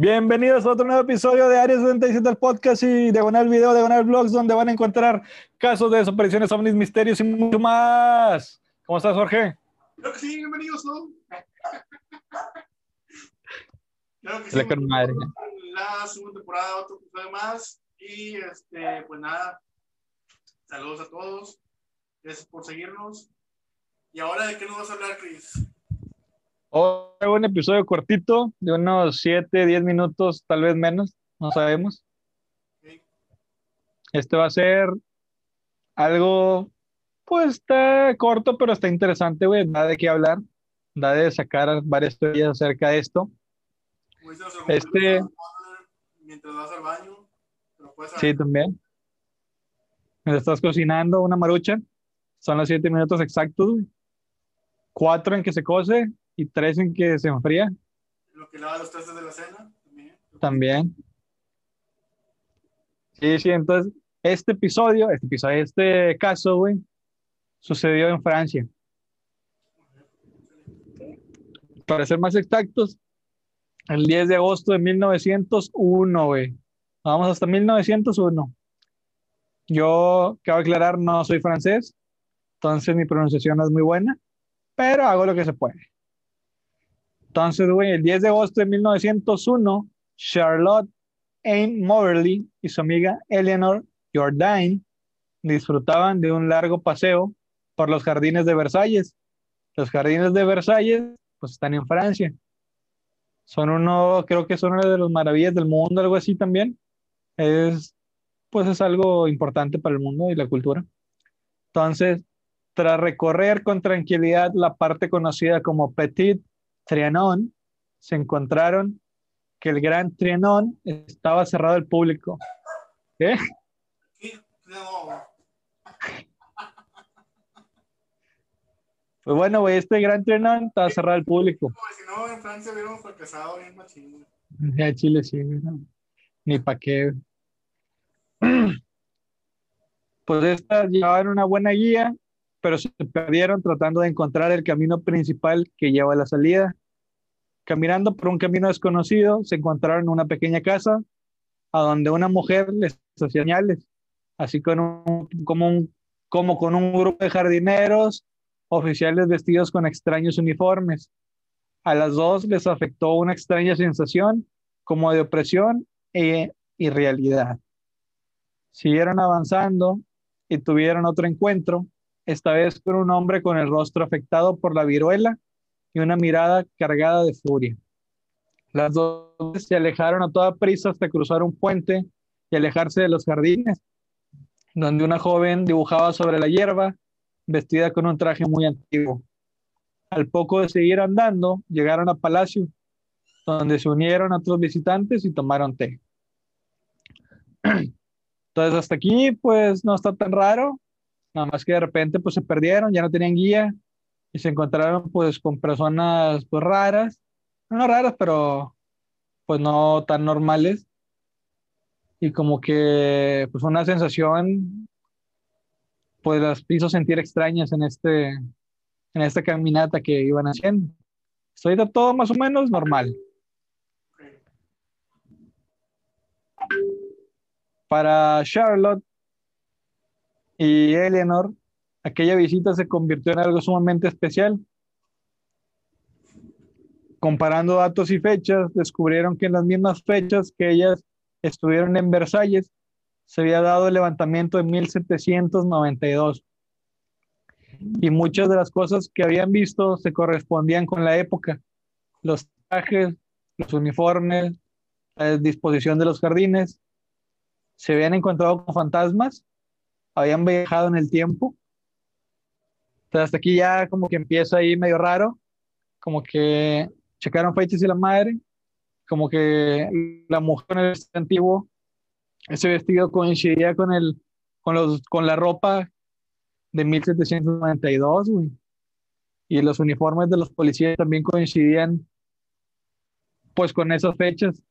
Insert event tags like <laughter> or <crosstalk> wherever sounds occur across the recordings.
Bienvenidos a otro nuevo episodio de Área 77 del podcast y Diagonal Video, Diagonal Blogs, donde van a encontrar casos de desapariciones, ovnis, misterios y mucho más. ¿Cómo estás, Jorge? Creo que sí, bienvenidos, ¿no? Claro que sí. Con madre. La segunda temporada, otro episodio más. Y este, pues nada, saludos a todos. Gracias por seguirnos. ¿Y ahora de qué nos vas a hablar, Chris? Hoy un episodio cortito, de unos 7, 10 minutos, tal vez menos, no sabemos. Este va a ser algo, pues está corto, pero está interesante, güey. Da de qué hablar, da de sacar varias teorías acerca de esto. Este- Mientras vas al baño, pero puedes Sí, también. Me estás cocinando una marucha. Son los 7 minutos exactos, güey. Cuatro en que se cose y tres en que se enfría. lo que lava los trastes de la cena. También. También. Sí, sí, entonces, este episodio, este episodio, este caso, güey, sucedió en Francia. Para ser más exactos, el 10 de agosto de 1901, güey. Vamos hasta 1901. Yo, cabe aclarar, no soy francés, entonces mi pronunciación no es muy buena, pero hago lo que se puede. Entonces, güey, el 10 de agosto de 1901, Charlotte Anne Moberly y su amiga Eleanor Jourdain disfrutaban de un largo paseo por los jardines de Versalles. Los jardines de Versalles, pues están en Francia. Son uno, creo que son una de las maravillas del mundo, algo así también. Es, pues es algo importante para el mundo y la cultura. Entonces, tras recorrer con tranquilidad la parte conocida como Petit Trianon, se encontraron que el Gran Trianon estaba cerrado al público. ¿Qué? Sí, no, Pues bueno, güey, este Gran Trianon estaba cerrado al público. como si no, en Francia hubiéramos fracasado bien machín. Ya Chile sí, güey, no. Ni pa' qué. <clears throat> Pues estas llevaban una buena guía, pero se perdieron tratando de encontrar el camino principal que lleva a la salida. Caminando por un camino desconocido, se encontraron una pequeña casa a donde una mujer les hacía señales, así con un- como, como con un grupo de jardineros, oficiales vestidos con extraños uniformes. A las dos les afectó una extraña sensación como de opresión e irrealidad. Siguieron avanzando y tuvieron otro encuentro, esta vez con un hombre con el rostro afectado por la viruela y una mirada cargada de furia. Las dos se alejaron a toda prisa hasta cruzar un puente y alejarse de los jardines, donde una joven dibujaba sobre la hierba, vestida con un traje muy antiguo. Al poco de seguir andando, llegaron al palacio, donde se unieron a otros visitantes y tomaron té. <clears throat> Entonces, hasta aquí, pues no está tan raro, nada más que de repente, pues se perdieron, ya no tenían guía y se encontraron, pues, con personas, pues, raras, no raras, pero, pues, no tan normales. Y como que, pues, una sensación, pues, las hizo sentir extrañas en este, en esta caminata que iban haciendo. Estoy de todo más o menos normal. Para Charlotte y Eleanor, aquella visita se convirtió en algo sumamente especial. Comparando datos y fechas, descubrieron que en las mismas fechas que ellas estuvieron en Versalles, se había dado el levantamiento de 1792. Y muchas de las cosas que habían visto se correspondían con la época. Los trajes, los uniformes, la disposición de los jardines, se habían encontrado con fantasmas, habían viajado en el tiempo. Entonces hasta aquí ya como que empieza ahí medio raro, como que checaron fechas y la madre, como que la mujer en el antiguo, ese vestido coincidía con el, con los, con la ropa de 1792, güey. Y los uniformes de los policías también coincidían pues con esas fechas.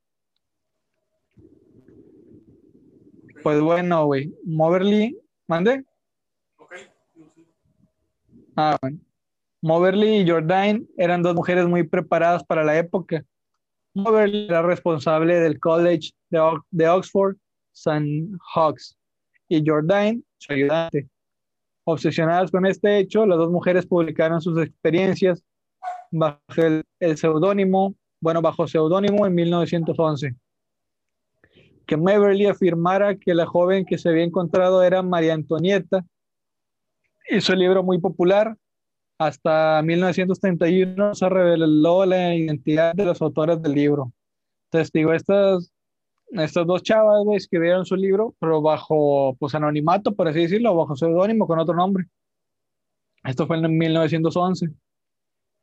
Pues bueno, güey, Moverly, mande. Ah, bueno. Moverly y Jordain eran dos mujeres muy preparadas para la época. Moberly era responsable del College de, Oxford, St. Hawks, y Jordan, su ayudante. Obsesionadas con este hecho, las dos mujeres publicaron sus experiencias bajo el, seudónimo, bueno, bajo seudónimo en 1911. Que Moberly afirmara que la joven que se había encontrado era María Antonieta, hizo el libro muy popular. Hasta 1931 se reveló la identidad de los autores del libro. Entonces, digo, estas, estas dos chavas escribieron su libro, pero bajo pues, anonimato, por así decirlo, bajo seudónimo con otro nombre. Esto fue en 1911.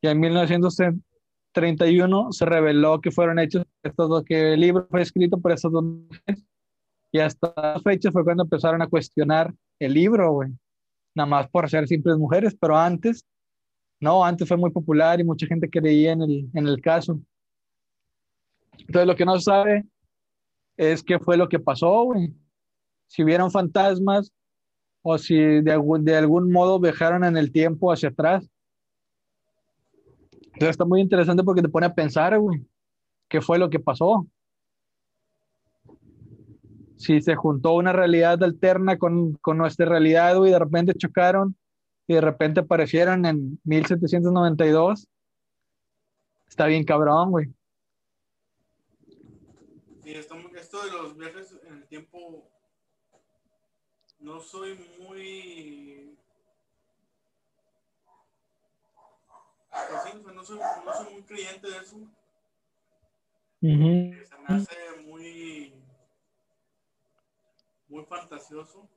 Y en 1931 se reveló que fueron hechos estos dos, que el libro fue escrito por estas dos mujeres. Y hasta la fecha fue cuando empezaron a cuestionar el libro, güey nada más por ser simples mujeres, pero antes, no, antes fue muy popular y mucha gente creía en el, en el caso. Entonces lo que no se sabe es qué fue lo que pasó, güey. Si hubieron fantasmas o si de algún, de algún modo viajaron en el tiempo hacia atrás. Entonces está muy interesante porque te pone a pensar, güey, qué fue lo que pasó si se juntó una realidad alterna con, con nuestra realidad, y de repente chocaron y de repente aparecieron en 1792, está bien cabrón, güey. Sí, esto, esto de los viajes en el tiempo, no soy muy... Pues no, soy, no soy muy creyente de eso. Se me hace muy muy fantasioso.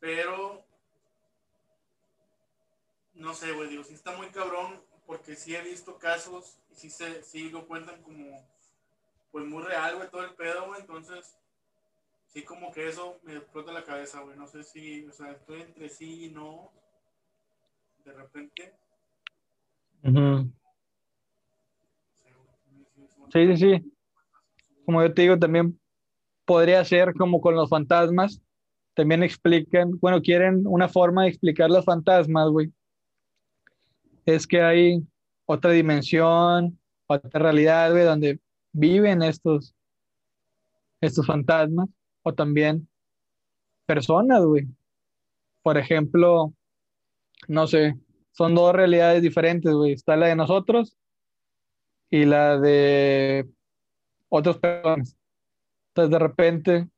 Pero, no sé, güey, digo, sí está muy cabrón, porque sí he visto casos y sí, se, sí lo cuentan como, pues muy real, güey, todo el pedo, entonces, sí como que eso me explota la cabeza, güey, no sé si, o sea, estoy entre sí y no, de repente. Sí, sí, sí. Como yo te digo, también podría ser como con los fantasmas. También explican, bueno, quieren una forma de explicar los fantasmas, güey. Es que hay otra dimensión, otra realidad, güey, donde viven estos, estos fantasmas, o también personas, güey. Por ejemplo, no sé, son dos realidades diferentes, güey. Está la de nosotros y la de otras personas. Entonces de repente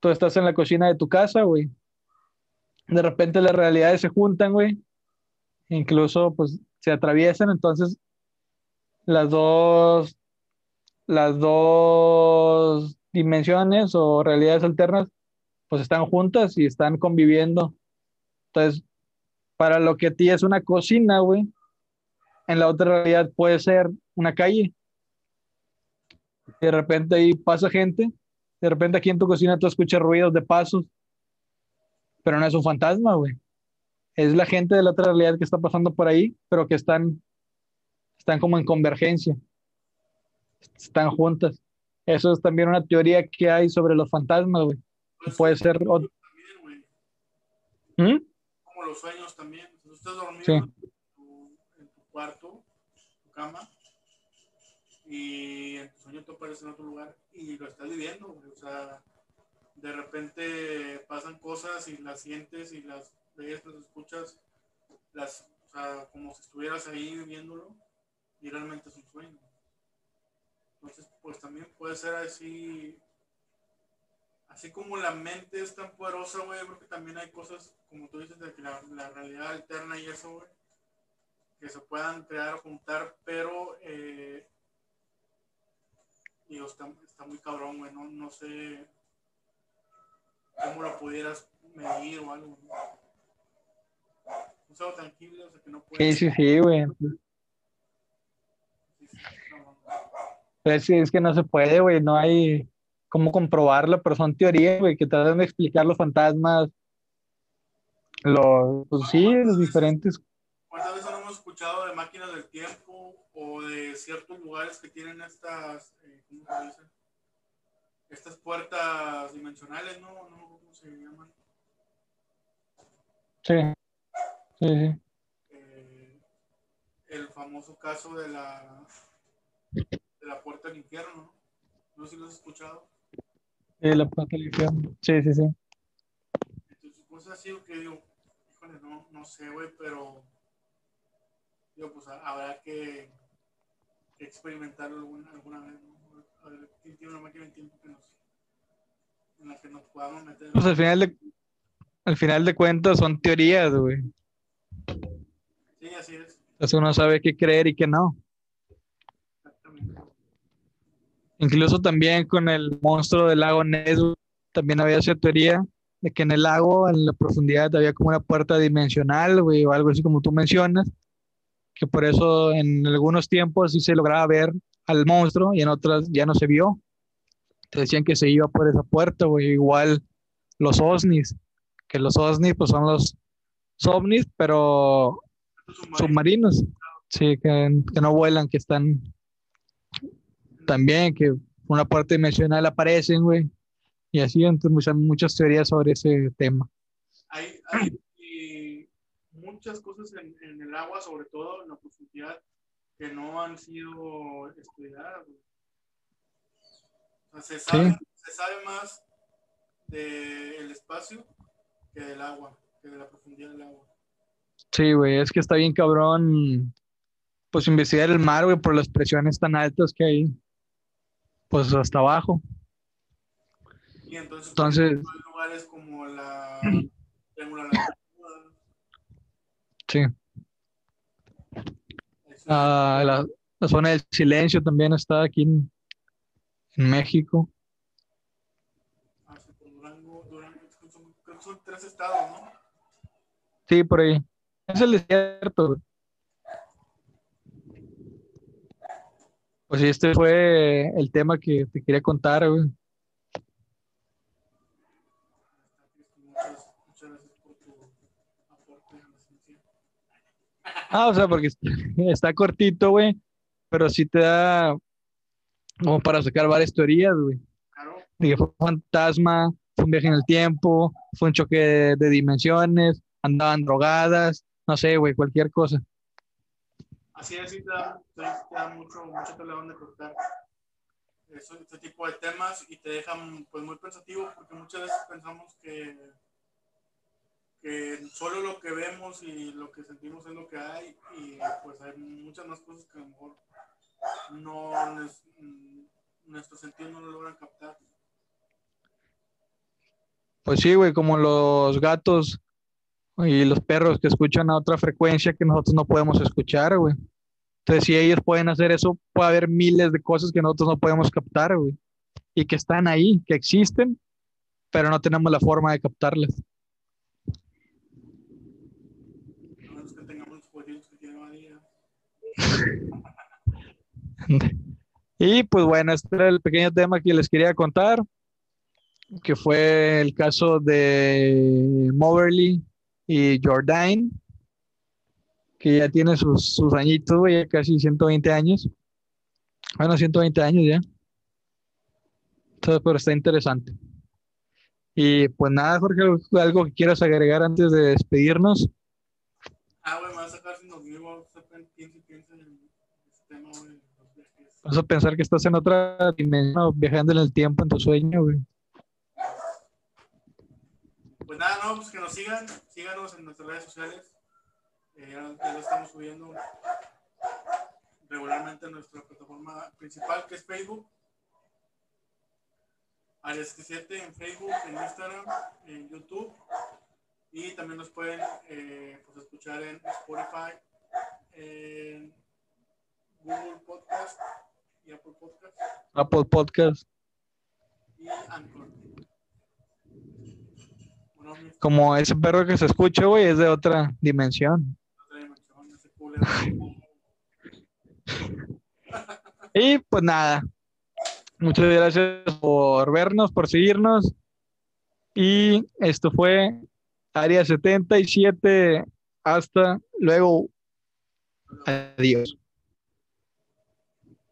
tú estás en la cocina de tu casa, güey. De repente las realidades se juntan, güey. Incluso pues se atraviesan, entonces las dos las dos dimensiones o realidades alternas pues están juntas y están conviviendo. Entonces, para lo que a ti es una cocina, güey, en la otra realidad puede ser una calle de repente ahí pasa gente, de repente aquí en tu cocina tú escuchas ruidos de pasos, pero no es un fantasma, güey. Es la gente de la otra realidad que está pasando por ahí, pero que están, están como en convergencia, están juntas. Eso es también una teoría que hay sobre los fantasmas, güey. Puede ser otro. ¿Mm? Como los sueños también. Estás dormido en, tu, cuarto, tu cama, y en tu sueño tú apareces en otro lugar y lo estás viviendo, o sea, de repente pasan cosas y las sientes y las ves, las escuchas, las, o sea, como si estuvieras ahí viviéndolo y realmente es un sueño. Entonces, pues también puede ser así, así como la mente es tan poderosa, güey, creo también hay cosas, como tú dices, de que la, la realidad alterna y eso, güey, que se puedan crear juntar, pero eh, y está, está muy cabrón, güey. No, no sé cómo lo pudieras medir o algo. Un sábado tranquilo, o sea que no puedes. Sí, sí, sí, güey. Es, es que no se puede, güey. No hay cómo comprobarlo, pero son teorías, güey, que tratan de explicar los fantasmas. Los, pues sí, los diferentes. ¿Cuántas veces no hemos escuchado de máquinas del tiempo o de ciertos lugares que tienen estas estas puertas dimensionales, ¿no? ¿no? ¿Cómo se llaman? Sí. Sí, sí. Eh, el famoso caso de la la puerta al infierno. No sé si lo has escuchado. Eh, la puerta al infierno. Sí, sí, sí. Entonces, cosas así que digo, híjole, no, no sé, güey, pero digo, pues habrá que, experimentarlo alguna, alguna vez, ¿no? A ver, tiene una máquina de tiempo que nos, en la que nos podamos meter. Pues al final de, al final de cuentas son teorías, güey. Sí, así es. Entonces uno sabe qué creer y qué no. Exactamente. Incluso también con el monstruo del lago Ness, también había esa teoría de que en el lago, en la profundidad, había como una puerta dimensional, güey, o algo así como tú mencionas, que por eso en algunos tiempos sí se lograba ver al monstruo y en otras ya no se vio. Te decían que se iba por esa puerta, igual los OSNIs, que los OSNIs pues son los ovnis, pero submarinos, sí, que, que no vuelan, que están también, que una parte dimensional aparecen, güey, y así, entonces muchas, muchas teorías sobre ese tema. Hay, hay muchas cosas en, en el agua, sobre todo en la profundidad, que no han sido estudiadas. güey. O sea, se, sabe, se sabe más del espacio que del agua, que de la profundidad del agua. Sí, güey, es que está bien cabrón, pues investigar el mar, güey, por las presiones tan altas que hay, pues hasta abajo. Y entonces, Entonces- hay lugares como la Sí. Ah, la, la zona del silencio también está aquí en, en México. Ah, son. Sí, por ahí. Es el desierto. Pues sí, este fue el tema que te quería contar, güey. Muchas, muchas gracias por tu aporte a la ciencia. Ah, o sea, porque está cortito, güey, pero sí te da como para sacar varias teorías, güey. Claro, De que fue un fantasma, fue un viaje en el tiempo, fue un choque de, de dimensiones, andaban drogadas, no sé, güey, cualquier cosa. así es, sí te da, te, te da mucho, mucho donde cortar. Eso, este tipo de temas y te dejan pues muy pensativo porque muchas veces pensamos que, que solo lo que vemos y lo que sentimos es lo que hay y pues hay muchas más cosas que a lo mejor no nues- mm, nuestros sentidos no lo logran captar. Pues sí, güey, como los gatos y los perros que escuchan a otra frecuencia que nosotros no podemos escuchar, güey. Entonces, si ellos pueden hacer eso, puede haber miles de cosas que nosotros no podemos captar, güey. Y que están ahí, que existen, pero no tenemos la forma de captarlas. A menos que tengamos los pollitos que tiene María. <laughs> Y pues bueno, este era el pequeño tema que les quería contar, que fue el caso de Moverly y Jordan, que ya tiene sus, sus añitos, ya casi 120 años. Bueno, 120 años ya. Entonces, pero está interesante. Y pues nada, Jorge, algo que quieras agregar antes de despedirnos. Ah, güey, me vas a sacar sin dormir, voy a estar piensa y piensa en este tema, güey, los viajes. Vas a pensar que estás en otra dimensión, viajando en el tiempo en tu sueño. Pues nada, no, pues que nos sigan, síganos en nuestras redes sociales. Eh, ya, estamos subiendo regularmente en nuestra plataforma principal, que es Facebook. Área 77 en Facebook, en Instagram, en YouTube. Y también nos pueden eh, pues, escuchar en Spotify, en Google Podcast y Apple Podcast Apple Podcast. y Anchor. Bueno, Como ese perro que se escucha, güey, es de otra dimensión. otra dimensión, ese culero. <laughs> Y pues nada. Muchas gracias por vernos, por seguirnos. Y esto fue Área 77. Hasta luego. Adiós.